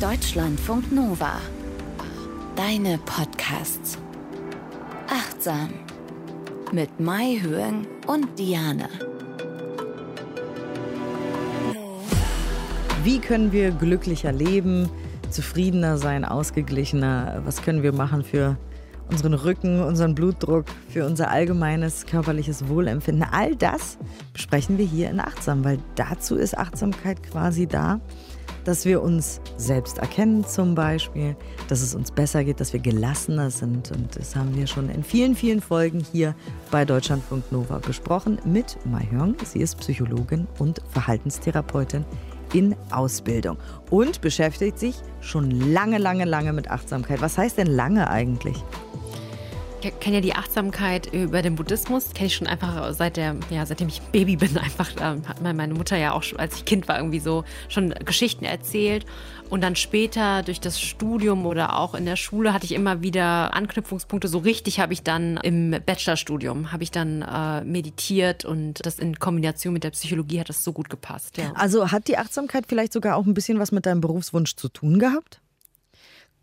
Deutschlandfunk Nova. Deine Podcasts. Achtsam. Mit Mai Höhen und Diane. Wie können wir glücklicher leben, zufriedener sein, ausgeglichener? Was können wir machen für unseren Rücken, unseren Blutdruck, für unser allgemeines körperliches Wohlempfinden? All das besprechen wir hier in Achtsam, weil dazu ist Achtsamkeit quasi da dass wir uns selbst erkennen zum Beispiel, dass es uns besser geht, dass wir gelassener sind. Und das haben wir schon in vielen, vielen Folgen hier bei Deutschlandfunk Nova besprochen mit Mai Hyung. Sie ist Psychologin und Verhaltenstherapeutin in Ausbildung und beschäftigt sich schon lange, lange, lange mit Achtsamkeit. Was heißt denn lange eigentlich? Ich kenne ja die Achtsamkeit über den Buddhismus, kenne ich schon einfach seit der, ja, seitdem ich Baby bin, einfach ähm, hat meine Mutter ja auch, als ich Kind war, irgendwie so schon Geschichten erzählt. Und dann später durch das Studium oder auch in der Schule hatte ich immer wieder Anknüpfungspunkte. So richtig habe ich dann im Bachelorstudium, habe ich dann äh, meditiert und das in Kombination mit der Psychologie hat das so gut gepasst. Ja. Also hat die Achtsamkeit vielleicht sogar auch ein bisschen was mit deinem Berufswunsch zu tun gehabt?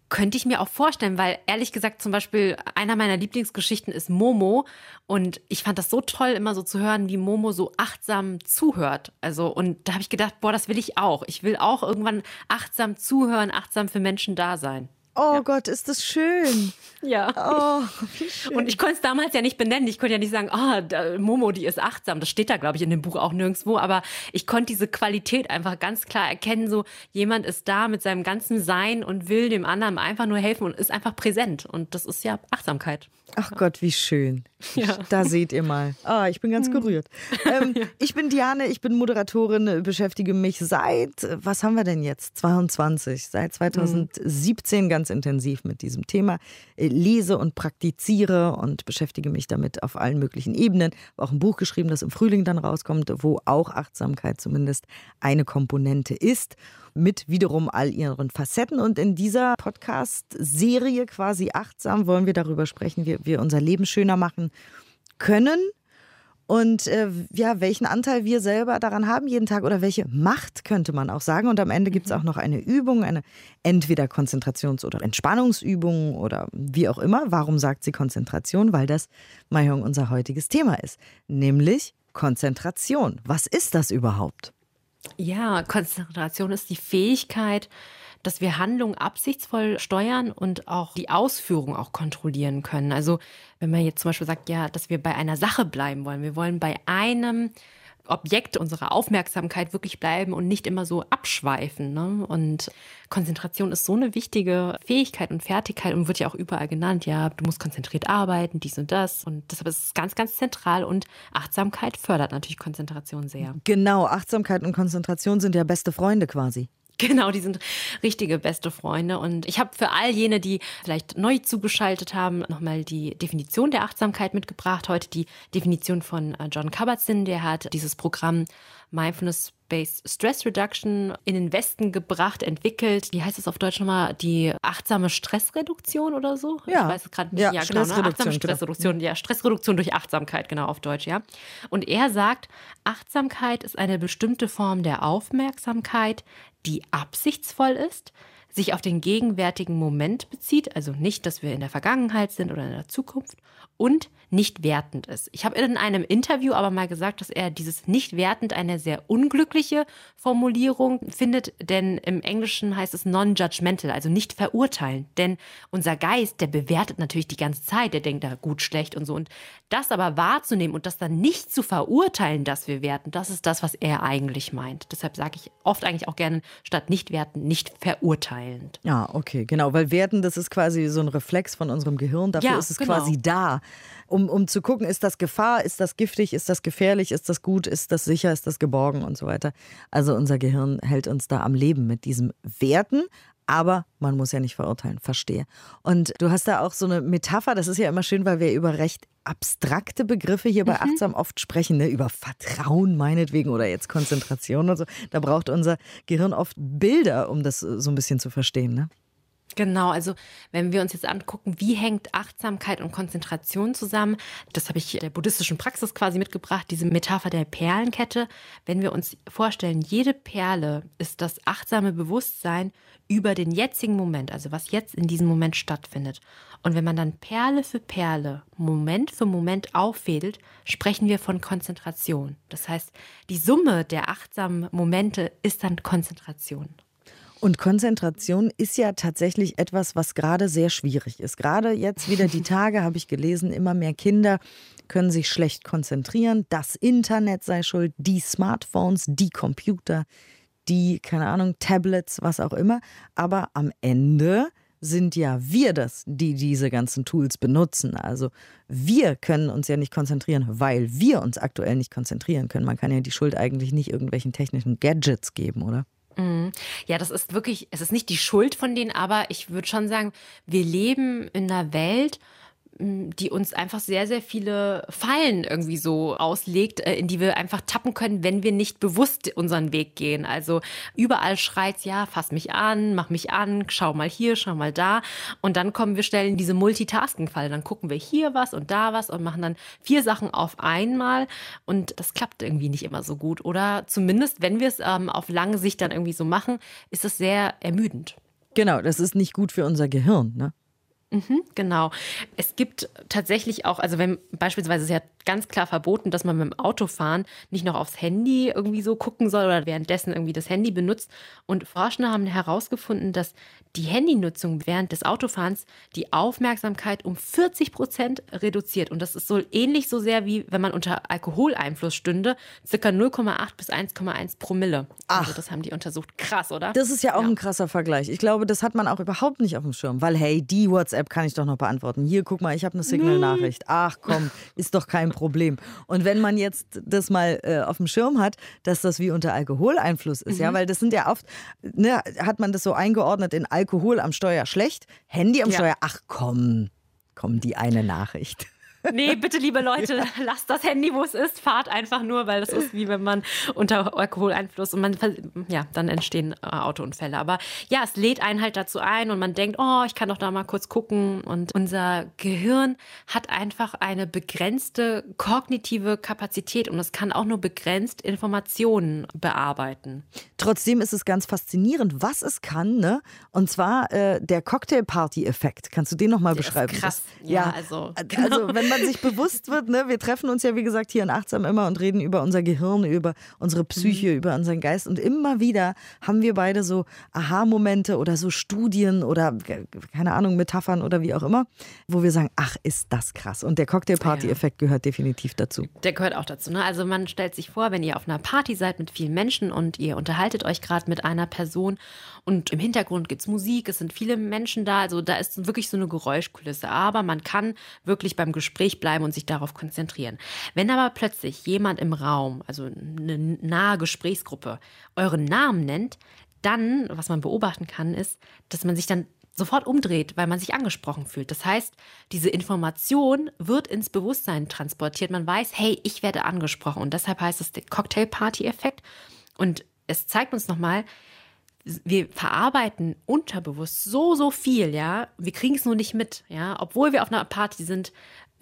Könnte ich mir auch vorstellen, weil ehrlich gesagt zum Beispiel einer meiner Lieblingsgeschichten ist Momo und ich fand das so toll, immer so zu hören, wie Momo so achtsam zuhört. Also und da habe ich gedacht, boah, das will ich auch. Ich will auch irgendwann achtsam zuhören, achtsam für Menschen da sein. Oh ja. Gott, ist das schön. Ja. Oh, wie schön. Und ich konnte es damals ja nicht benennen. Ich konnte ja nicht sagen, oh, Momo, die ist achtsam. Das steht da, glaube ich, in dem Buch auch nirgendwo. Aber ich konnte diese Qualität einfach ganz klar erkennen. So, jemand ist da mit seinem ganzen Sein und will dem anderen einfach nur helfen und ist einfach präsent. Und das ist ja Achtsamkeit. Ach Gott, wie schön. Ja. Da seht ihr mal. Ah, ich bin ganz hm. gerührt. Ähm, ja. Ich bin Diane, ich bin Moderatorin, beschäftige mich seit, was haben wir denn jetzt? 22, seit 2017 ganz intensiv mit diesem Thema. Lese und praktiziere und beschäftige mich damit auf allen möglichen Ebenen. Habe auch ein Buch geschrieben, das im Frühling dann rauskommt, wo auch Achtsamkeit zumindest eine Komponente ist mit wiederum all ihren Facetten. Und in dieser Podcast-Serie quasi achtsam wollen wir darüber sprechen, wie wir unser Leben schöner machen können und äh, ja, welchen Anteil wir selber daran haben jeden Tag oder welche Macht könnte man auch sagen. Und am Ende gibt es mhm. auch noch eine Übung, eine entweder Konzentrations- oder Entspannungsübung oder wie auch immer. Warum sagt sie Konzentration? Weil das, Mayong, unser heutiges Thema ist, nämlich Konzentration. Was ist das überhaupt? Ja, Konzentration ist die Fähigkeit, dass wir Handlungen absichtsvoll steuern und auch die Ausführung auch kontrollieren können. Also wenn man jetzt zum Beispiel sagt, ja, dass wir bei einer Sache bleiben wollen, wir wollen bei einem Objekt unserer Aufmerksamkeit wirklich bleiben und nicht immer so abschweifen. Ne? Und Konzentration ist so eine wichtige Fähigkeit und Fertigkeit und wird ja auch überall genannt. Ja, du musst konzentriert arbeiten, dies und das. Und deshalb ist es ganz, ganz zentral und Achtsamkeit fördert natürlich Konzentration sehr. Genau, Achtsamkeit und Konzentration sind ja beste Freunde quasi. Genau, die sind richtige beste Freunde. Und ich habe für all jene, die vielleicht neu zugeschaltet haben, nochmal die Definition der Achtsamkeit mitgebracht. Heute die Definition von äh, John Kabat-Zinn. Der hat dieses Programm Mindfulness-Based Stress Reduction in den Westen gebracht, entwickelt. Wie heißt es auf Deutsch nochmal? Die achtsame Stressreduktion oder so? Ja. Ich weiß es gerade nicht. Ja, ja genau, ne? Achtsame genau. Stressreduktion. Ja, Stressreduktion durch Achtsamkeit, genau auf Deutsch, ja. Und er sagt, Achtsamkeit ist eine bestimmte Form der Aufmerksamkeit, die absichtsvoll ist, sich auf den gegenwärtigen Moment bezieht, also nicht, dass wir in der Vergangenheit sind oder in der Zukunft, und nicht wertend ist. Ich habe in einem Interview aber mal gesagt, dass er dieses nicht wertend eine sehr unglückliche Formulierung findet, denn im Englischen heißt es non-judgmental, also nicht verurteilen. Denn unser Geist, der bewertet natürlich die ganze Zeit, der denkt da gut, schlecht und so. Und das aber wahrzunehmen und das dann nicht zu verurteilen, dass wir werten, das ist das, was er eigentlich meint. Deshalb sage ich oft eigentlich auch gerne statt nicht werten, nicht verurteilend. Ja, okay, genau, weil werten, das ist quasi so ein Reflex von unserem Gehirn, dafür ja, ist es genau. quasi da um, um zu gucken, ist das Gefahr, ist das giftig, ist das gefährlich, ist das gut, ist das sicher, ist das geborgen und so weiter. Also unser Gehirn hält uns da am Leben mit diesem Werten, aber man muss ja nicht verurteilen, verstehe. Und du hast da auch so eine Metapher, das ist ja immer schön, weil wir über recht abstrakte Begriffe hier bei mhm. Achtsam oft sprechen, ne? über Vertrauen meinetwegen oder jetzt Konzentration und so. Da braucht unser Gehirn oft Bilder, um das so ein bisschen zu verstehen. Ne? Genau, also wenn wir uns jetzt angucken, wie hängt Achtsamkeit und Konzentration zusammen, das habe ich der buddhistischen Praxis quasi mitgebracht, diese Metapher der Perlenkette. Wenn wir uns vorstellen, jede Perle ist das achtsame Bewusstsein über den jetzigen Moment, also was jetzt in diesem Moment stattfindet. Und wenn man dann Perle für Perle, Moment für Moment auffädelt, sprechen wir von Konzentration. Das heißt, die Summe der achtsamen Momente ist dann Konzentration. Und Konzentration ist ja tatsächlich etwas, was gerade sehr schwierig ist. Gerade jetzt wieder die Tage habe ich gelesen, immer mehr Kinder können sich schlecht konzentrieren. Das Internet sei schuld, die Smartphones, die Computer, die, keine Ahnung, Tablets, was auch immer. Aber am Ende sind ja wir das, die diese ganzen Tools benutzen. Also wir können uns ja nicht konzentrieren, weil wir uns aktuell nicht konzentrieren können. Man kann ja die Schuld eigentlich nicht irgendwelchen technischen Gadgets geben, oder? Mhm. Ja, das ist wirklich, es ist nicht die Schuld von denen, aber ich würde schon sagen, wir leben in einer Welt, die uns einfach sehr, sehr viele Fallen irgendwie so auslegt, äh, in die wir einfach tappen können, wenn wir nicht bewusst unseren Weg gehen. Also überall schreit ja, fass mich an, mach mich an, schau mal hier, schau mal da. Und dann kommen wir schnell in diese Multitasking-Falle. Dann gucken wir hier was und da was und machen dann vier Sachen auf einmal. Und das klappt irgendwie nicht immer so gut. Oder zumindest, wenn wir es ähm, auf lange Sicht dann irgendwie so machen, ist es sehr ermüdend. Genau, das ist nicht gut für unser Gehirn, ne? Mhm, genau. Es gibt tatsächlich auch, also wenn beispielsweise ist ja ganz klar verboten, dass man mit dem Autofahren nicht noch aufs Handy irgendwie so gucken soll oder währenddessen irgendwie das Handy benutzt. Und Forscher haben herausgefunden, dass die Handynutzung während des Autofahrens die Aufmerksamkeit um 40 Prozent reduziert. Und das ist so ähnlich so sehr wie wenn man unter Alkoholeinfluss stünde, circa 0,8 bis 1,1 Promille. Also Ach. Also das haben die untersucht. Krass, oder? Das ist ja auch ja. ein krasser Vergleich. Ich glaube, das hat man auch überhaupt nicht auf dem Schirm, weil hey, die WhatsApp kann ich doch noch beantworten. Hier, guck mal, ich habe eine Signal-Nachricht. Ach komm, ist doch kein Problem. Und wenn man jetzt das mal äh, auf dem Schirm hat, dass das wie unter Alkoholeinfluss ist, mhm. ja, weil das sind ja oft, ne, hat man das so eingeordnet in Alkohol am Steuer schlecht, Handy am ja. Steuer, ach komm, komm, die eine Nachricht. Nee, bitte, liebe Leute, lasst das Handy, wo es ist. Fahrt einfach nur, weil das ist wie wenn man unter Alkoholeinfluss und man, ja, dann entstehen äh, Autounfälle. Aber ja, es lädt einen halt dazu ein und man denkt, oh, ich kann doch da mal kurz gucken. Und unser Gehirn hat einfach eine begrenzte kognitive Kapazität und es kann auch nur begrenzt Informationen bearbeiten. Trotzdem ist es ganz faszinierend, was es kann, ne? Und zwar äh, der Cocktailparty-Effekt. Kannst du den nochmal beschreiben? krass. Ja, ja, also. Also, wenn man man sich bewusst wird, ne, wir treffen uns ja wie gesagt hier in Achtsam immer und reden über unser Gehirn, über unsere Psyche, mhm. über unseren Geist und immer wieder haben wir beide so Aha-Momente oder so Studien oder keine Ahnung, Metaphern oder wie auch immer, wo wir sagen, ach, ist das krass. Und der Cocktail-Party-Effekt gehört definitiv dazu. Der gehört auch dazu. Ne? Also man stellt sich vor, wenn ihr auf einer Party seid mit vielen Menschen und ihr unterhaltet euch gerade mit einer Person und im Hintergrund gibt es Musik, es sind viele Menschen da, also da ist wirklich so eine Geräuschkulisse. Aber man kann wirklich beim Gespräch Gespräch bleiben und sich darauf konzentrieren. Wenn aber plötzlich jemand im Raum, also eine nahe Gesprächsgruppe, euren Namen nennt, dann, was man beobachten kann, ist, dass man sich dann sofort umdreht, weil man sich angesprochen fühlt. Das heißt, diese Information wird ins Bewusstsein transportiert. Man weiß, hey, ich werde angesprochen. Und deshalb heißt es der Cocktail-Party-Effekt. Und es zeigt uns nochmal, wir verarbeiten unterbewusst so, so viel, ja. Wir kriegen es nur nicht mit, ja. Obwohl wir auf einer Party sind,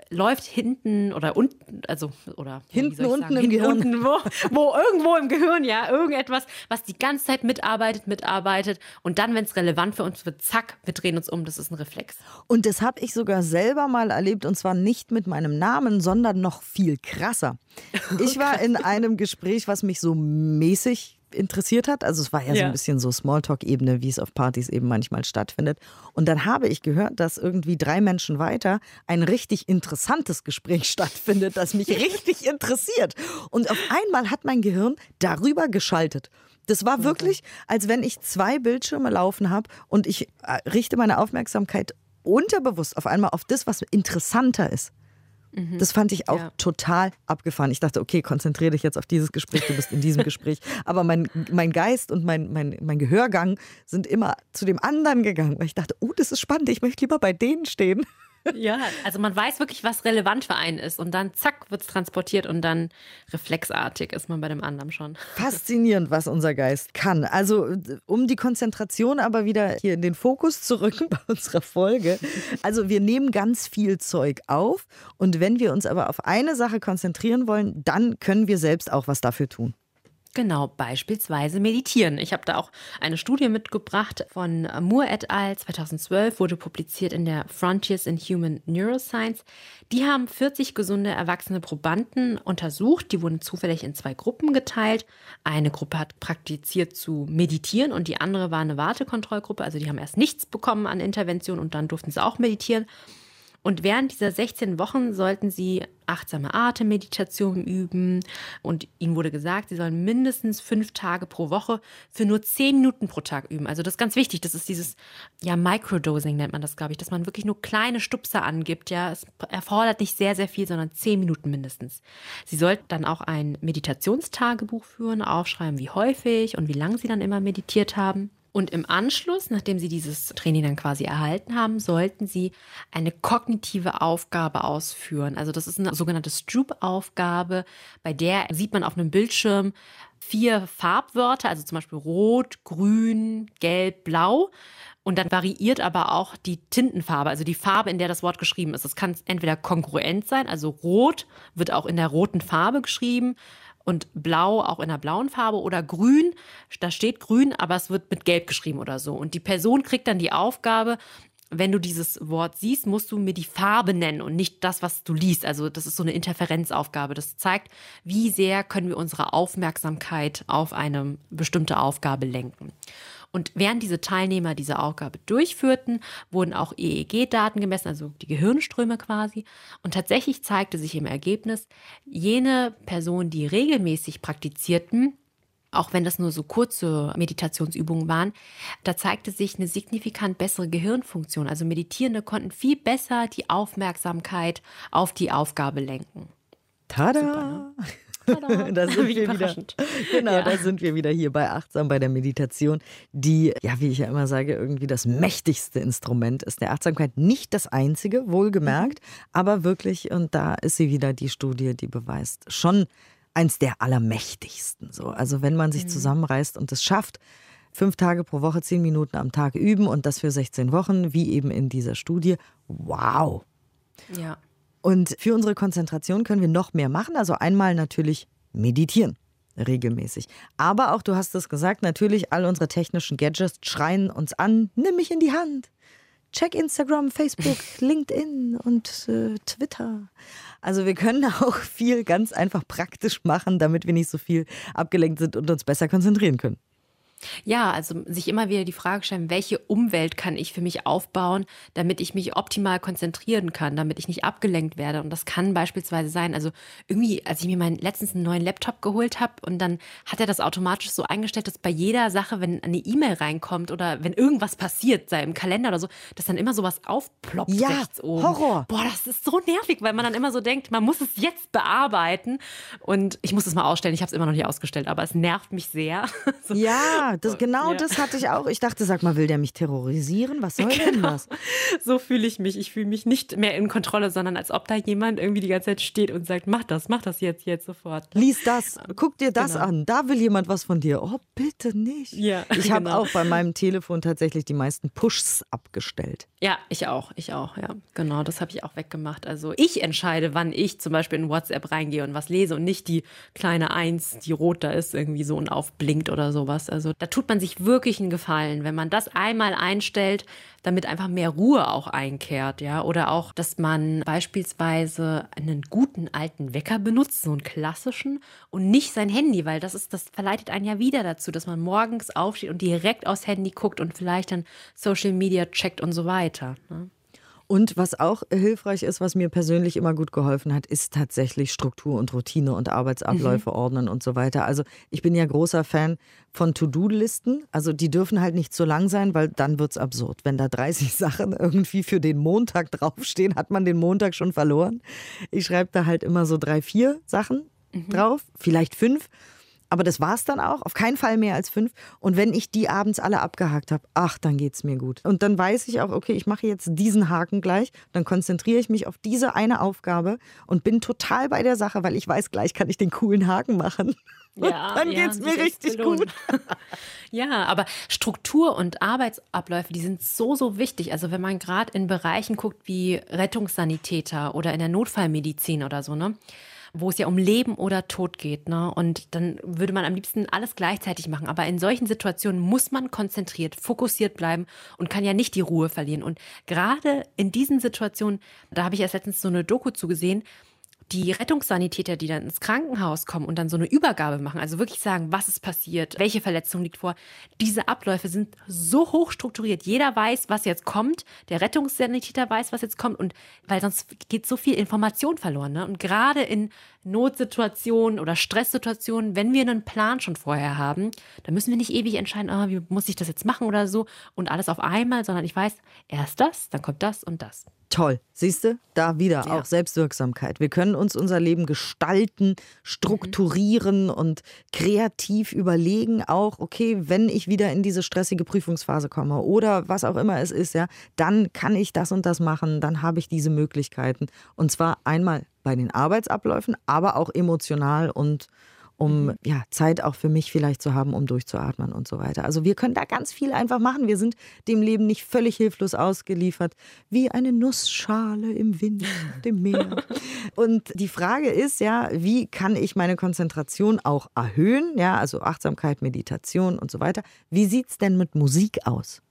läuft hinten oder unten, also oder hinten unten sagen, im hinten, Gehirn, unten, wo, wo irgendwo im Gehirn, ja, irgendetwas, was die ganze Zeit mitarbeitet, mitarbeitet. Und dann, wenn es relevant für uns wird, zack, wir drehen uns um, das ist ein Reflex. Und das habe ich sogar selber mal erlebt und zwar nicht mit meinem Namen, sondern noch viel krasser. Ich war in einem Gespräch, was mich so mäßig interessiert hat. Also es war ja, ja. so ein bisschen so Smalltalk-Ebene, wie es auf Partys eben manchmal stattfindet. Und dann habe ich gehört, dass irgendwie drei Menschen weiter ein richtig interessantes Gespräch stattfindet, das mich richtig interessiert. Und auf einmal hat mein Gehirn darüber geschaltet. Das war wirklich, als wenn ich zwei Bildschirme laufen habe und ich äh, richte meine Aufmerksamkeit unterbewusst auf einmal auf das, was interessanter ist. Mhm. Das fand ich auch ja. total abgefahren. Ich dachte, okay, konzentriere dich jetzt auf dieses Gespräch, du bist in diesem Gespräch. Aber mein, mein Geist und mein, mein, mein Gehörgang sind immer zu dem anderen gegangen. Weil ich dachte, oh, das ist spannend, ich möchte lieber bei denen stehen. Ja, also man weiß wirklich, was relevant für einen ist und dann zack wird es transportiert und dann reflexartig ist man bei dem anderen schon. Faszinierend, was unser Geist kann. Also um die Konzentration aber wieder hier in den Fokus zu rücken bei unserer Folge. Also wir nehmen ganz viel Zeug auf und wenn wir uns aber auf eine Sache konzentrieren wollen, dann können wir selbst auch was dafür tun. Genau, beispielsweise meditieren. Ich habe da auch eine Studie mitgebracht von Moore et al. 2012, wurde publiziert in der Frontiers in Human Neuroscience. Die haben 40 gesunde erwachsene Probanden untersucht. Die wurden zufällig in zwei Gruppen geteilt. Eine Gruppe hat praktiziert zu meditieren und die andere war eine Wartekontrollgruppe. Also die haben erst nichts bekommen an Intervention und dann durften sie auch meditieren. Und während dieser 16 Wochen sollten sie achtsame Atemmeditation üben. Und ihnen wurde gesagt, sie sollen mindestens fünf Tage pro Woche für nur zehn Minuten pro Tag üben. Also das ist ganz wichtig. Das ist dieses, ja, Microdosing nennt man das, glaube ich, dass man wirklich nur kleine Stupser angibt. Ja, es erfordert nicht sehr, sehr viel, sondern zehn Minuten mindestens. Sie sollten dann auch ein Meditationstagebuch führen, aufschreiben, wie häufig und wie lange sie dann immer meditiert haben. Und im Anschluss, nachdem Sie dieses Training dann quasi erhalten haben, sollten Sie eine kognitive Aufgabe ausführen. Also das ist eine sogenannte Stroop-Aufgabe, bei der sieht man auf einem Bildschirm vier Farbwörter, also zum Beispiel Rot, Grün, Gelb, Blau. Und dann variiert aber auch die Tintenfarbe, also die Farbe, in der das Wort geschrieben ist. Es kann entweder kongruent sein, also rot wird auch in der roten Farbe geschrieben, und blau auch in einer blauen Farbe oder grün, da steht grün, aber es wird mit gelb geschrieben oder so. Und die Person kriegt dann die Aufgabe, wenn du dieses Wort siehst, musst du mir die Farbe nennen und nicht das, was du liest. Also das ist so eine Interferenzaufgabe. Das zeigt, wie sehr können wir unsere Aufmerksamkeit auf eine bestimmte Aufgabe lenken. Und während diese Teilnehmer diese Aufgabe durchführten, wurden auch EEG-Daten gemessen, also die Gehirnströme quasi. Und tatsächlich zeigte sich im Ergebnis, jene Personen, die regelmäßig praktizierten, auch wenn das nur so kurze Meditationsübungen waren, da zeigte sich eine signifikant bessere Gehirnfunktion. Also Meditierende konnten viel besser die Aufmerksamkeit auf die Aufgabe lenken. Tada! Super, ne? Da sind wir wieder. Genau, ja. da sind wir wieder hier bei Achtsam, bei der Meditation, die, ja, wie ich ja immer sage, irgendwie das mächtigste Instrument ist der Achtsamkeit. Nicht das einzige, wohlgemerkt, mhm. aber wirklich, und da ist sie wieder die Studie, die beweist, schon eins der allermächtigsten. So. Also wenn man sich mhm. zusammenreißt und es schafft, fünf Tage pro Woche, zehn Minuten am Tag üben und das für 16 Wochen, wie eben in dieser Studie. Wow. Ja. Und für unsere Konzentration können wir noch mehr machen. Also einmal natürlich meditieren regelmäßig. Aber auch, du hast es gesagt, natürlich all unsere technischen Gadgets schreien uns an, nimm mich in die Hand. Check Instagram, Facebook, LinkedIn und äh, Twitter. Also wir können auch viel ganz einfach praktisch machen, damit wir nicht so viel abgelenkt sind und uns besser konzentrieren können. Ja, also sich immer wieder die Frage stellen, welche Umwelt kann ich für mich aufbauen, damit ich mich optimal konzentrieren kann, damit ich nicht abgelenkt werde. Und das kann beispielsweise sein, also irgendwie, als ich mir meinen letztens einen neuen Laptop geholt habe und dann hat er das automatisch so eingestellt, dass bei jeder Sache, wenn eine E-Mail reinkommt oder wenn irgendwas passiert, sei im Kalender oder so, dass dann immer sowas aufploppt ja, rechts oben. Horror. Boah, das ist so nervig, weil man dann immer so denkt, man muss es jetzt bearbeiten. Und ich muss es mal ausstellen. Ich habe es immer noch nicht ausgestellt, aber es nervt mich sehr. so. Ja, das, genau ja. das hatte ich auch. Ich dachte, sag mal, will der mich terrorisieren? Was soll genau. denn das? So fühle ich mich. Ich fühle mich nicht mehr in Kontrolle, sondern als ob da jemand irgendwie die ganze Zeit steht und sagt, mach das, mach das jetzt, jetzt sofort. Lies das, guck dir das genau. an. Da will jemand was von dir. Oh, bitte nicht. Ja, ich habe genau. auch bei meinem Telefon tatsächlich die meisten Pushs abgestellt. Ja, ich auch, ich auch, ja. Genau, das habe ich auch weggemacht. Also ich entscheide, wann ich zum Beispiel in WhatsApp reingehe und was lese und nicht die kleine Eins, die rot da ist, irgendwie so und aufblinkt oder sowas. Also da tut man sich wirklich einen Gefallen, wenn man das einmal einstellt, damit einfach mehr Ruhe auch einkehrt, ja. Oder auch, dass man beispielsweise einen guten alten Wecker benutzt, so einen klassischen, und nicht sein Handy, weil das ist, das verleitet einen ja wieder dazu, dass man morgens aufsteht und direkt aufs Handy guckt und vielleicht dann Social Media checkt und so weiter. Ne? Und was auch hilfreich ist, was mir persönlich immer gut geholfen hat, ist tatsächlich Struktur und Routine und Arbeitsabläufe mhm. ordnen und so weiter. Also ich bin ja großer Fan von To-Do-Listen. Also die dürfen halt nicht zu lang sein, weil dann wird es absurd. Wenn da 30 Sachen irgendwie für den Montag draufstehen, hat man den Montag schon verloren. Ich schreibe da halt immer so drei, vier Sachen mhm. drauf, vielleicht fünf. Aber das war es dann auch. Auf keinen Fall mehr als fünf. Und wenn ich die abends alle abgehakt habe, ach, dann geht es mir gut. Und dann weiß ich auch, okay, ich mache jetzt diesen Haken gleich. Dann konzentriere ich mich auf diese eine Aufgabe und bin total bei der Sache, weil ich weiß, gleich kann ich den coolen Haken machen. Ja, dann ja, geht's mir richtig gut. ja, aber Struktur und Arbeitsabläufe, die sind so, so wichtig. Also wenn man gerade in Bereichen guckt wie Rettungssanitäter oder in der Notfallmedizin oder so, ne? Wo es ja um Leben oder Tod geht. Ne? Und dann würde man am liebsten alles gleichzeitig machen. Aber in solchen Situationen muss man konzentriert, fokussiert bleiben und kann ja nicht die Ruhe verlieren. Und gerade in diesen Situationen, da habe ich erst letztens so eine Doku zugesehen, die Rettungssanitäter, die dann ins Krankenhaus kommen und dann so eine Übergabe machen, also wirklich sagen, was ist passiert, welche Verletzung liegt vor, diese Abläufe sind so hoch strukturiert. Jeder weiß, was jetzt kommt, der Rettungssanitäter weiß, was jetzt kommt und weil sonst geht so viel Information verloren. Ne? Und gerade in Notsituationen oder Stresssituationen, wenn wir einen Plan schon vorher haben, dann müssen wir nicht ewig entscheiden, oh, wie muss ich das jetzt machen oder so und alles auf einmal, sondern ich weiß, erst das, dann kommt das und das. Toll. Siehst du? Da wieder ja. auch Selbstwirksamkeit. Wir können uns unser Leben gestalten, strukturieren mhm. und kreativ überlegen, auch, okay, wenn ich wieder in diese stressige Prüfungsphase komme oder was auch immer es ist, ja, dann kann ich das und das machen, dann habe ich diese Möglichkeiten. Und zwar einmal bei den Arbeitsabläufen, aber auch emotional und um mhm. ja, Zeit auch für mich vielleicht zu haben, um durchzuatmen und so weiter. Also wir können da ganz viel einfach machen. Wir sind dem Leben nicht völlig hilflos ausgeliefert, wie eine Nussschale im Wind, dem Meer. und die Frage ist ja, wie kann ich meine Konzentration auch erhöhen? Ja, also Achtsamkeit, Meditation und so weiter. Wie sieht es denn mit Musik aus?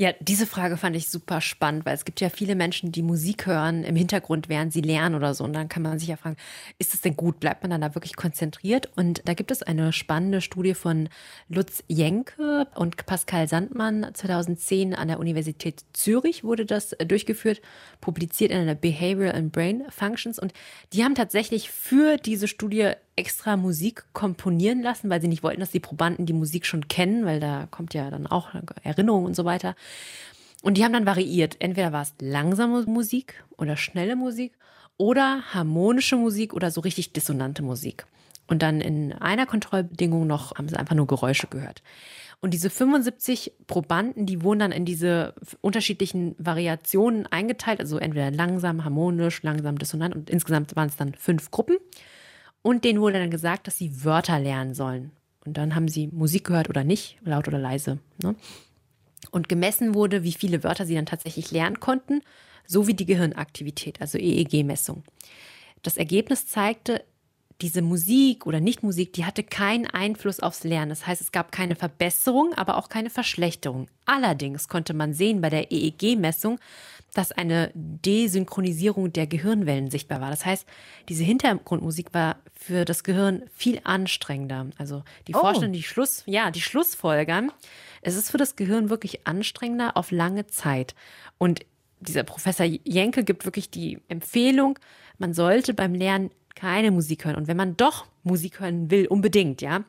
Ja, diese Frage fand ich super spannend, weil es gibt ja viele Menschen, die Musik hören im Hintergrund, während sie lernen oder so. Und dann kann man sich ja fragen, ist es denn gut? Bleibt man dann da wirklich konzentriert? Und da gibt es eine spannende Studie von Lutz Jenke und Pascal Sandmann. 2010 an der Universität Zürich wurde das durchgeführt, publiziert in einer Behavioral and Brain Functions. Und die haben tatsächlich für diese Studie extra Musik komponieren lassen, weil sie nicht wollten, dass die Probanden die Musik schon kennen, weil da kommt ja dann auch Erinnerung und so weiter. Und die haben dann variiert. Entweder war es langsame Musik oder schnelle Musik oder harmonische Musik oder so richtig dissonante Musik. Und dann in einer Kontrollbedingung noch haben sie einfach nur Geräusche gehört. Und diese 75 Probanden, die wurden dann in diese unterschiedlichen Variationen eingeteilt, also entweder langsam, harmonisch, langsam, dissonant und insgesamt waren es dann fünf Gruppen. Und denen wurde dann gesagt, dass sie Wörter lernen sollen. Und dann haben sie Musik gehört oder nicht, laut oder leise. Ne? Und gemessen wurde, wie viele Wörter sie dann tatsächlich lernen konnten, sowie die Gehirnaktivität, also EEG-Messung. Das Ergebnis zeigte, diese Musik oder Nichtmusik, die hatte keinen Einfluss aufs Lernen. Das heißt, es gab keine Verbesserung, aber auch keine Verschlechterung. Allerdings konnte man sehen bei der EEG-Messung, dass eine Desynchronisierung der Gehirnwellen sichtbar war. Das heißt, diese Hintergrundmusik war für das Gehirn viel anstrengender. Also die oh. Forschenden, die Schluss, ja, die Schlussfolgern, es ist für das Gehirn wirklich anstrengender auf lange Zeit. Und dieser Professor Jenke gibt wirklich die Empfehlung, man sollte beim Lernen keine Musik hören. Und wenn man doch Musik hören will, unbedingt, ja,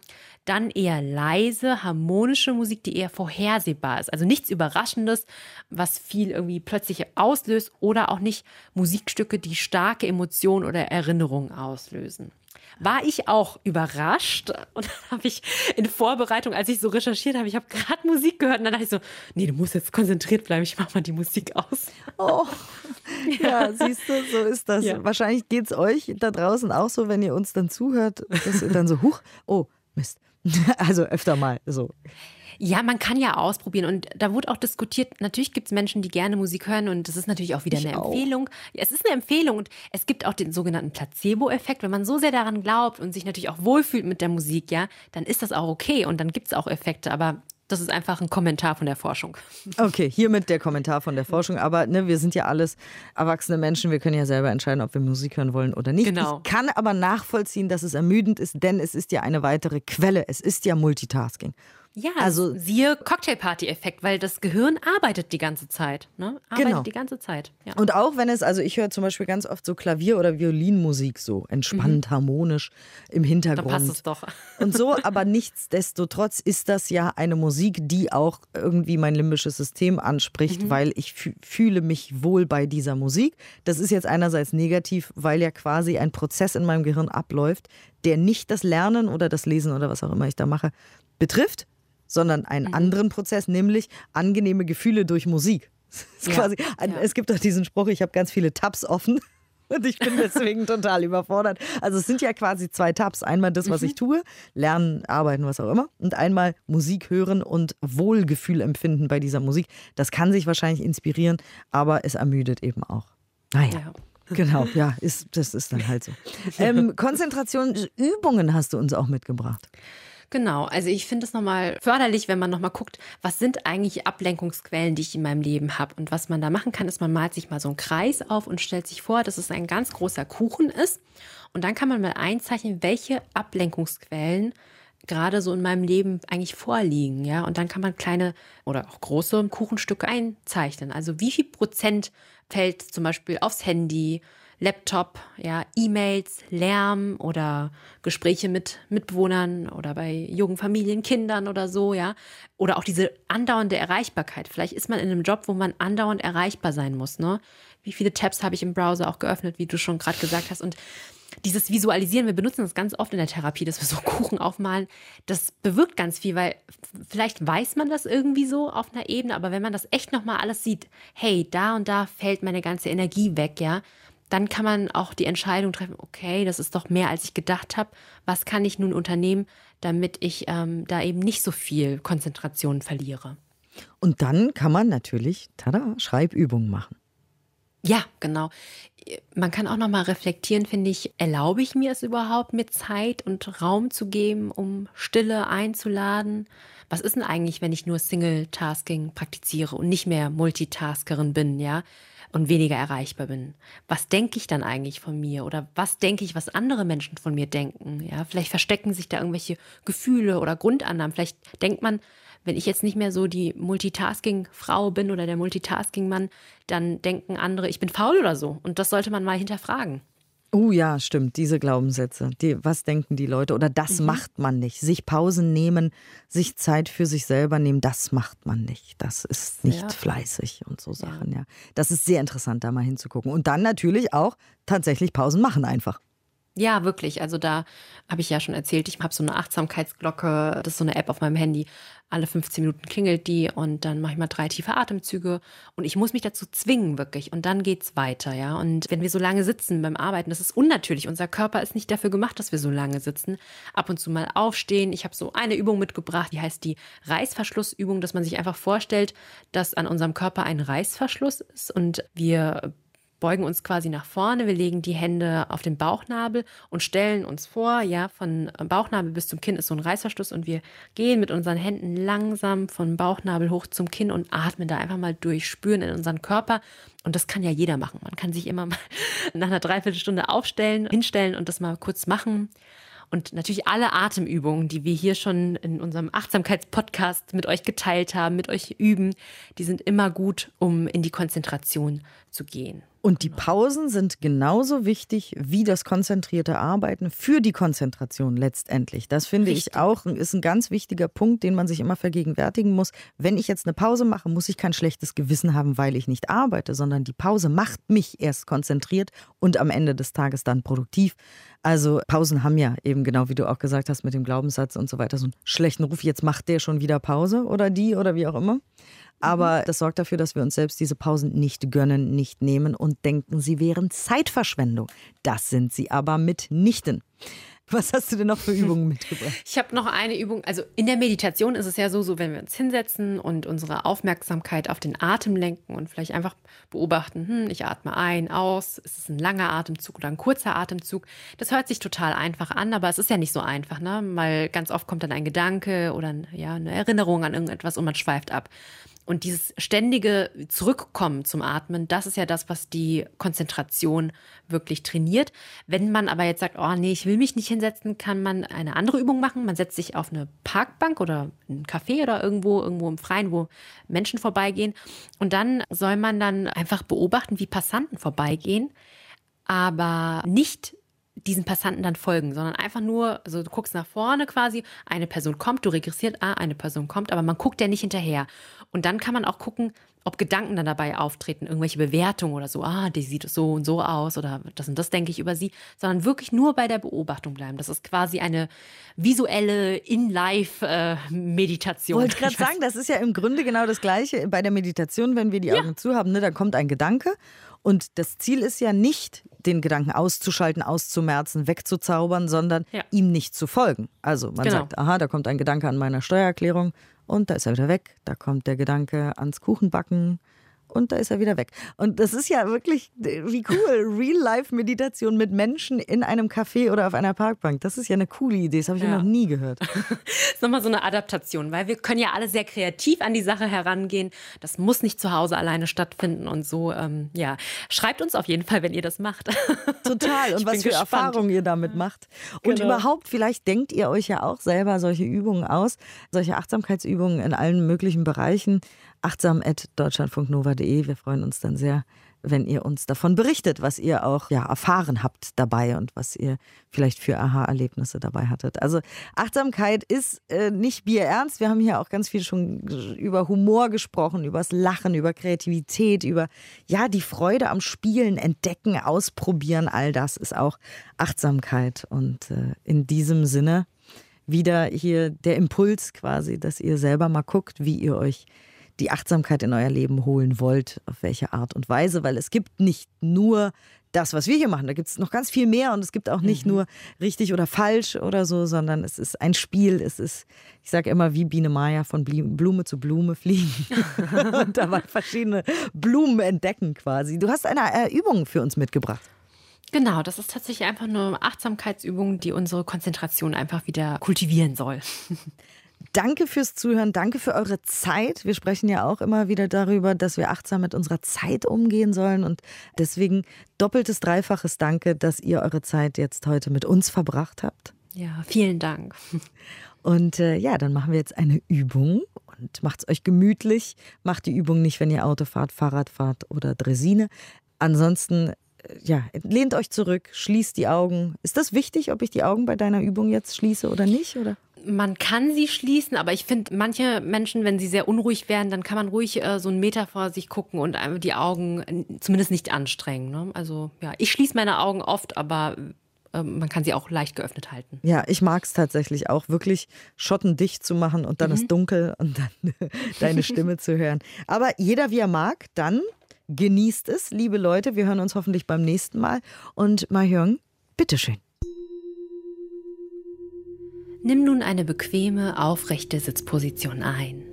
dann eher leise, harmonische Musik, die eher vorhersehbar ist. Also nichts Überraschendes, was viel irgendwie plötzlich auslöst oder auch nicht Musikstücke, die starke Emotionen oder Erinnerungen auslösen war ich auch überrascht und dann habe ich in Vorbereitung, als ich so recherchiert habe, ich habe gerade Musik gehört und dann dachte ich so, nee, du musst jetzt konzentriert bleiben, ich mache mal die Musik aus. Oh, ja, ja siehst du, so ist das. Ja. Wahrscheinlich geht es euch da draußen auch so, wenn ihr uns dann zuhört, dass ihr dann so, huch, oh, Mist. Also öfter mal so. Ja, man kann ja ausprobieren und da wurde auch diskutiert, natürlich gibt es Menschen, die gerne Musik hören und das ist natürlich auch wieder ich eine auch. Empfehlung. Es ist eine Empfehlung und es gibt auch den sogenannten Placebo-Effekt. Wenn man so sehr daran glaubt und sich natürlich auch wohlfühlt mit der Musik, ja, dann ist das auch okay und dann gibt es auch Effekte, aber das ist einfach ein Kommentar von der Forschung. Okay, hiermit der Kommentar von der Forschung. Aber ne, wir sind ja alles erwachsene Menschen. Wir können ja selber entscheiden, ob wir Musik hören wollen oder nicht. Genau. Ich kann aber nachvollziehen, dass es ermüdend ist, denn es ist ja eine weitere Quelle. Es ist ja Multitasking. Ja, also siehe Cocktailparty-Effekt, weil das Gehirn arbeitet die ganze Zeit. Ne? Arbeitet genau. die ganze Zeit. Ja. Und auch wenn es, also ich höre zum Beispiel ganz oft so Klavier- oder Violinmusik so entspannt, mhm. harmonisch im Hintergrund. Da passt es doch. Und so, aber nichtsdestotrotz ist das ja eine Musik, die auch irgendwie mein limbisches System anspricht, mhm. weil ich fühle mich wohl bei dieser Musik. Das ist jetzt einerseits negativ, weil ja quasi ein Prozess in meinem Gehirn abläuft, der nicht das Lernen oder das Lesen oder was auch immer ich da mache, betrifft, sondern einen mhm. anderen Prozess, nämlich angenehme Gefühle durch Musik. Ja, quasi, ja. Es gibt doch diesen Spruch, ich habe ganz viele Tabs offen. Und ich bin deswegen total überfordert. Also es sind ja quasi zwei Tabs. Einmal das, was mhm. ich tue, lernen, arbeiten, was auch immer. Und einmal Musik hören und Wohlgefühl empfinden bei dieser Musik. Das kann sich wahrscheinlich inspirieren, aber es ermüdet eben auch. Naja. Ja. Genau, ja, ist, das ist dann halt so. Ähm, Konzentrationsübungen hast du uns auch mitgebracht. Genau, also ich finde es nochmal förderlich, wenn man nochmal guckt, was sind eigentlich Ablenkungsquellen, die ich in meinem Leben habe. Und was man da machen kann, ist, man malt sich mal so einen Kreis auf und stellt sich vor, dass es ein ganz großer Kuchen ist. Und dann kann man mal einzeichnen, welche Ablenkungsquellen gerade so in meinem Leben eigentlich vorliegen, ja. Und dann kann man kleine oder auch große Kuchenstücke einzeichnen. Also wie viel Prozent fällt zum Beispiel aufs Handy, Laptop, ja, E-Mails, Lärm oder Gespräche mit Mitbewohnern oder bei jungen Familien, Kindern oder so, ja. Oder auch diese andauernde Erreichbarkeit. Vielleicht ist man in einem Job, wo man andauernd erreichbar sein muss, ne? Wie viele Tabs habe ich im Browser auch geöffnet, wie du schon gerade gesagt hast. Und dieses Visualisieren, wir benutzen das ganz oft in der Therapie, dass wir so Kuchen aufmalen, das bewirkt ganz viel, weil vielleicht weiß man das irgendwie so auf einer Ebene, aber wenn man das echt nochmal alles sieht, hey, da und da fällt meine ganze Energie weg, ja, dann kann man auch die Entscheidung treffen, okay, das ist doch mehr, als ich gedacht habe. Was kann ich nun unternehmen, damit ich ähm, da eben nicht so viel Konzentration verliere? Und dann kann man natürlich, tada, Schreibübungen machen. Ja, genau. Man kann auch noch mal reflektieren, finde ich, erlaube ich mir es überhaupt, mir Zeit und Raum zu geben, um Stille einzuladen? Was ist denn eigentlich, wenn ich nur Single-Tasking praktiziere und nicht mehr Multitaskerin bin, ja? und weniger erreichbar bin. Was denke ich dann eigentlich von mir oder was denke ich, was andere Menschen von mir denken? Ja, vielleicht verstecken sich da irgendwelche Gefühle oder Grundannahmen. Vielleicht denkt man, wenn ich jetzt nicht mehr so die Multitasking-Frau bin oder der Multitasking-Mann, dann denken andere, ich bin faul oder so. Und das sollte man mal hinterfragen. Oh ja, stimmt, diese Glaubenssätze. Die, was denken die Leute? Oder das mhm. macht man nicht. Sich Pausen nehmen, sich Zeit für sich selber nehmen, das macht man nicht. Das ist nicht ja. fleißig und so Sachen, ja. ja. Das ist sehr interessant, da mal hinzugucken. Und dann natürlich auch tatsächlich Pausen machen einfach. Ja, wirklich. Also da habe ich ja schon erzählt, ich habe so eine Achtsamkeitsglocke, das ist so eine App auf meinem Handy. Alle 15 Minuten klingelt die und dann mache ich mal drei tiefe Atemzüge und ich muss mich dazu zwingen, wirklich. Und dann geht's weiter, ja. Und wenn wir so lange sitzen beim Arbeiten, das ist unnatürlich. Unser Körper ist nicht dafür gemacht, dass wir so lange sitzen. Ab und zu mal aufstehen. Ich habe so eine Übung mitgebracht, die heißt die Reißverschlussübung, dass man sich einfach vorstellt, dass an unserem Körper ein Reißverschluss ist und wir beugen uns quasi nach vorne, wir legen die Hände auf den Bauchnabel und stellen uns vor, ja, von Bauchnabel bis zum Kinn ist so ein Reißverschluss und wir gehen mit unseren Händen langsam von Bauchnabel hoch zum Kinn und atmen da einfach mal durch, spüren in unseren Körper. Und das kann ja jeder machen. Man kann sich immer mal nach einer Dreiviertelstunde aufstellen, hinstellen und das mal kurz machen. Und natürlich alle Atemübungen, die wir hier schon in unserem Achtsamkeitspodcast mit euch geteilt haben, mit euch üben, die sind immer gut, um in die Konzentration zu gehen. Und die Pausen sind genauso wichtig wie das konzentrierte Arbeiten für die Konzentration letztendlich. Das finde Richtig. ich auch, ist ein ganz wichtiger Punkt, den man sich immer vergegenwärtigen muss. Wenn ich jetzt eine Pause mache, muss ich kein schlechtes Gewissen haben, weil ich nicht arbeite, sondern die Pause macht mich erst konzentriert und am Ende des Tages dann produktiv. Also Pausen haben ja eben genau, wie du auch gesagt hast, mit dem Glaubenssatz und so weiter, so einen schlechten Ruf, jetzt macht der schon wieder Pause oder die oder wie auch immer. Aber mhm. das sorgt dafür, dass wir uns selbst diese Pausen nicht gönnen, nicht nehmen und denken, sie wären Zeitverschwendung. Das sind sie aber mitnichten. Was hast du denn noch für Übungen mitgebracht? Ich habe noch eine Übung. Also in der Meditation ist es ja so, so wenn wir uns hinsetzen und unsere Aufmerksamkeit auf den Atem lenken und vielleicht einfach beobachten, hm, ich atme ein, aus, ist es ein langer Atemzug oder ein kurzer Atemzug? Das hört sich total einfach an, aber es ist ja nicht so einfach, ne? Weil ganz oft kommt dann ein Gedanke oder ja, eine Erinnerung an irgendetwas und man schweift ab. Und dieses ständige Zurückkommen zum Atmen, das ist ja das, was die Konzentration wirklich trainiert. Wenn man aber jetzt sagt, oh nee, ich will mich nicht hinsetzen, kann man eine andere Übung machen. Man setzt sich auf eine Parkbank oder ein Café oder irgendwo, irgendwo im Freien, wo Menschen vorbeigehen. Und dann soll man dann einfach beobachten, wie Passanten vorbeigehen, aber nicht diesen Passanten dann folgen, sondern einfach nur, also du guckst nach vorne quasi, eine Person kommt, du registrierst, ah, eine Person kommt, aber man guckt ja nicht hinterher. Und dann kann man auch gucken, ob Gedanken dann dabei auftreten, irgendwelche Bewertungen oder so, ah, die sieht so und so aus oder das und das denke ich über sie, sondern wirklich nur bei der Beobachtung bleiben. Das ist quasi eine visuelle In-Life-Meditation. Wollte gerade sagen, das ist ja im Grunde genau das Gleiche bei der Meditation, wenn wir die Augen ja. zu haben, ne, dann kommt ein Gedanke und das Ziel ist ja nicht, den Gedanken auszuschalten, auszumerzen, wegzuzaubern, sondern ja. ihm nicht zu folgen. Also man genau. sagt, aha, da kommt ein Gedanke an meiner Steuererklärung und da ist er wieder weg. Da kommt der Gedanke ans Kuchenbacken und da ist er wieder weg. Und das ist ja wirklich, wie cool, Real-Life-Meditation mit Menschen in einem Café oder auf einer Parkbank. Das ist ja eine coole Idee, das habe ich ja. noch nie gehört. das ist nochmal so eine Adaptation, weil wir können ja alle sehr kreativ an die Sache herangehen. Das muss nicht zu Hause alleine stattfinden und so. Ähm, ja, schreibt uns auf jeden Fall, wenn ihr das macht. Total. Und was für gespannt. Erfahrungen ihr damit macht. Und genau. überhaupt, vielleicht denkt ihr euch ja auch selber solche Übungen aus, solche Achtsamkeitsübungen in allen möglichen Bereichen achtsam.deutschlandfunknova.de. Wir freuen uns dann sehr, wenn ihr uns davon berichtet, was ihr auch ja, erfahren habt dabei und was ihr vielleicht für Aha-Erlebnisse dabei hattet. Also Achtsamkeit ist äh, nicht bierernst. Wir haben hier auch ganz viel schon über Humor gesprochen, über das Lachen, über Kreativität, über ja die Freude am Spielen, Entdecken, Ausprobieren. All das ist auch Achtsamkeit. Und äh, in diesem Sinne wieder hier der Impuls quasi, dass ihr selber mal guckt, wie ihr euch die Achtsamkeit in euer Leben holen wollt, auf welche Art und Weise, weil es gibt nicht nur das, was wir hier machen, da gibt es noch ganz viel mehr und es gibt auch nicht mhm. nur richtig oder falsch oder so, sondern es ist ein Spiel, es ist, ich sage immer, wie Biene Maya von Blume zu Blume fliegen und dabei verschiedene Blumen entdecken quasi. Du hast eine äh, Übung für uns mitgebracht. Genau, das ist tatsächlich einfach nur eine Achtsamkeitsübung, die unsere Konzentration einfach wieder kultivieren soll. Danke fürs Zuhören, danke für eure Zeit. Wir sprechen ja auch immer wieder darüber, dass wir achtsam mit unserer Zeit umgehen sollen und deswegen doppeltes, dreifaches Danke, dass ihr eure Zeit jetzt heute mit uns verbracht habt. Ja, vielen Dank. Und äh, ja, dann machen wir jetzt eine Übung und macht es euch gemütlich. Macht die Übung nicht, wenn ihr Auto fahrt, Fahrrad fahrt oder Dresine. Ansonsten äh, ja, lehnt euch zurück, schließt die Augen. Ist das wichtig, ob ich die Augen bei deiner Übung jetzt schließe oder nicht? Oder? Man kann sie schließen, aber ich finde, manche Menschen, wenn sie sehr unruhig werden, dann kann man ruhig äh, so einen Meter vor sich gucken und die Augen zumindest nicht anstrengen. Ne? Also ja, ich schließe meine Augen oft, aber äh, man kann sie auch leicht geöffnet halten. Ja, ich mag es tatsächlich auch, wirklich schottendicht zu machen und dann mhm. ist dunkel und dann deine Stimme zu hören. Aber jeder wie er mag, dann genießt es, liebe Leute. Wir hören uns hoffentlich beim nächsten Mal. Und Mahjong, bitteschön. Nimm nun eine bequeme, aufrechte Sitzposition ein.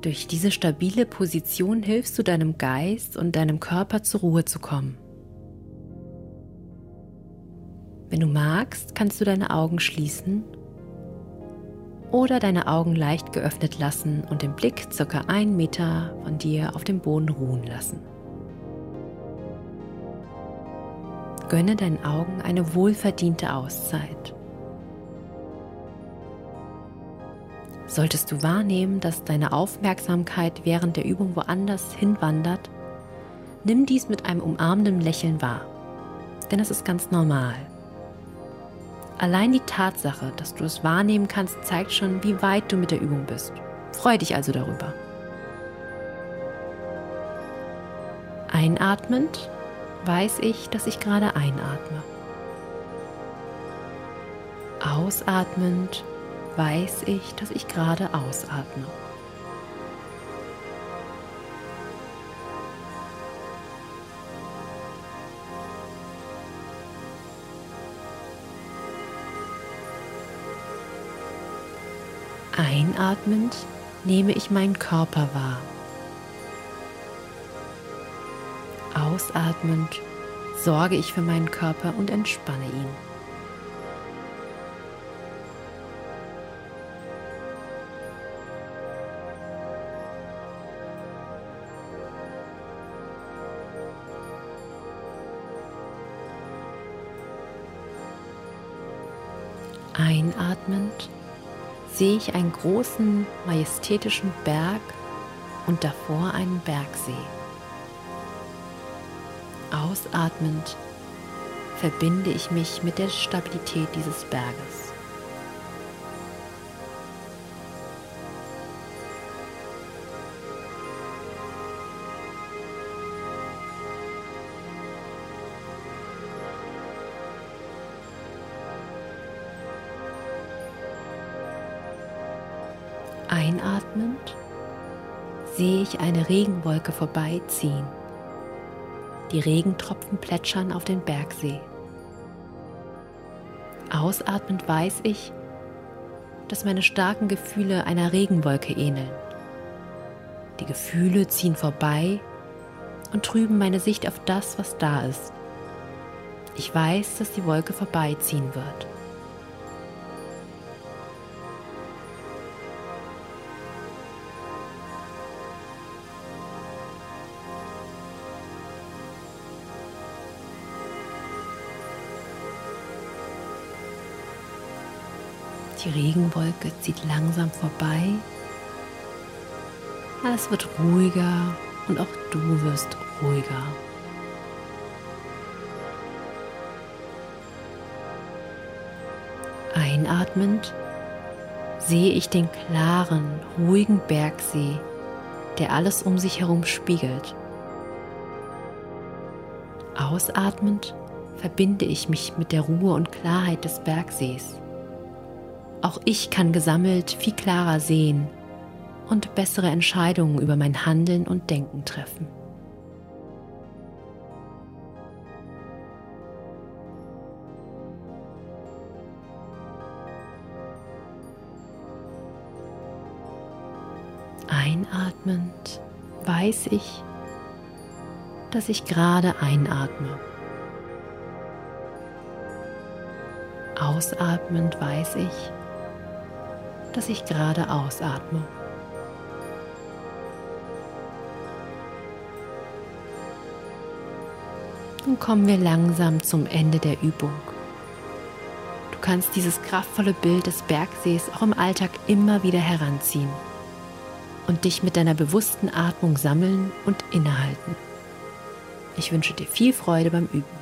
Durch diese stabile Position hilfst du deinem Geist und deinem Körper zur Ruhe zu kommen. Wenn du magst, kannst du deine Augen schließen oder deine Augen leicht geöffnet lassen und den Blick circa einen Meter von dir auf dem Boden ruhen lassen. Gönne deinen Augen eine wohlverdiente Auszeit. Solltest du wahrnehmen, dass deine Aufmerksamkeit während der Übung woanders hinwandert, nimm dies mit einem umarmenden Lächeln wahr, denn es ist ganz normal. Allein die Tatsache, dass du es wahrnehmen kannst, zeigt schon, wie weit du mit der Übung bist. Freu dich also darüber. Einatmend weiß ich, dass ich gerade einatme. Ausatmend weiß ich, dass ich gerade ausatme. Einatmend nehme ich meinen Körper wahr. Ausatmend sorge ich für meinen Körper und entspanne ihn. Einatmend sehe ich einen großen, majestätischen Berg und davor einen Bergsee. Ausatmend verbinde ich mich mit der Stabilität dieses Berges. Einatmend sehe ich eine Regenwolke vorbeiziehen. Die Regentropfen plätschern auf den Bergsee. Ausatmend weiß ich, dass meine starken Gefühle einer Regenwolke ähneln. Die Gefühle ziehen vorbei und trüben meine Sicht auf das, was da ist. Ich weiß, dass die Wolke vorbeiziehen wird. Die Regenwolke zieht langsam vorbei. Alles wird ruhiger und auch du wirst ruhiger. Einatmend sehe ich den klaren, ruhigen Bergsee, der alles um sich herum spiegelt. Ausatmend verbinde ich mich mit der Ruhe und Klarheit des Bergsees. Auch ich kann gesammelt viel klarer sehen und bessere Entscheidungen über mein Handeln und Denken treffen. Einatmend weiß ich, dass ich gerade einatme. Ausatmend weiß ich, dass ich gerade ausatme. Nun kommen wir langsam zum Ende der Übung. Du kannst dieses kraftvolle Bild des Bergsees auch im Alltag immer wieder heranziehen und dich mit deiner bewussten Atmung sammeln und innehalten. Ich wünsche dir viel Freude beim Üben.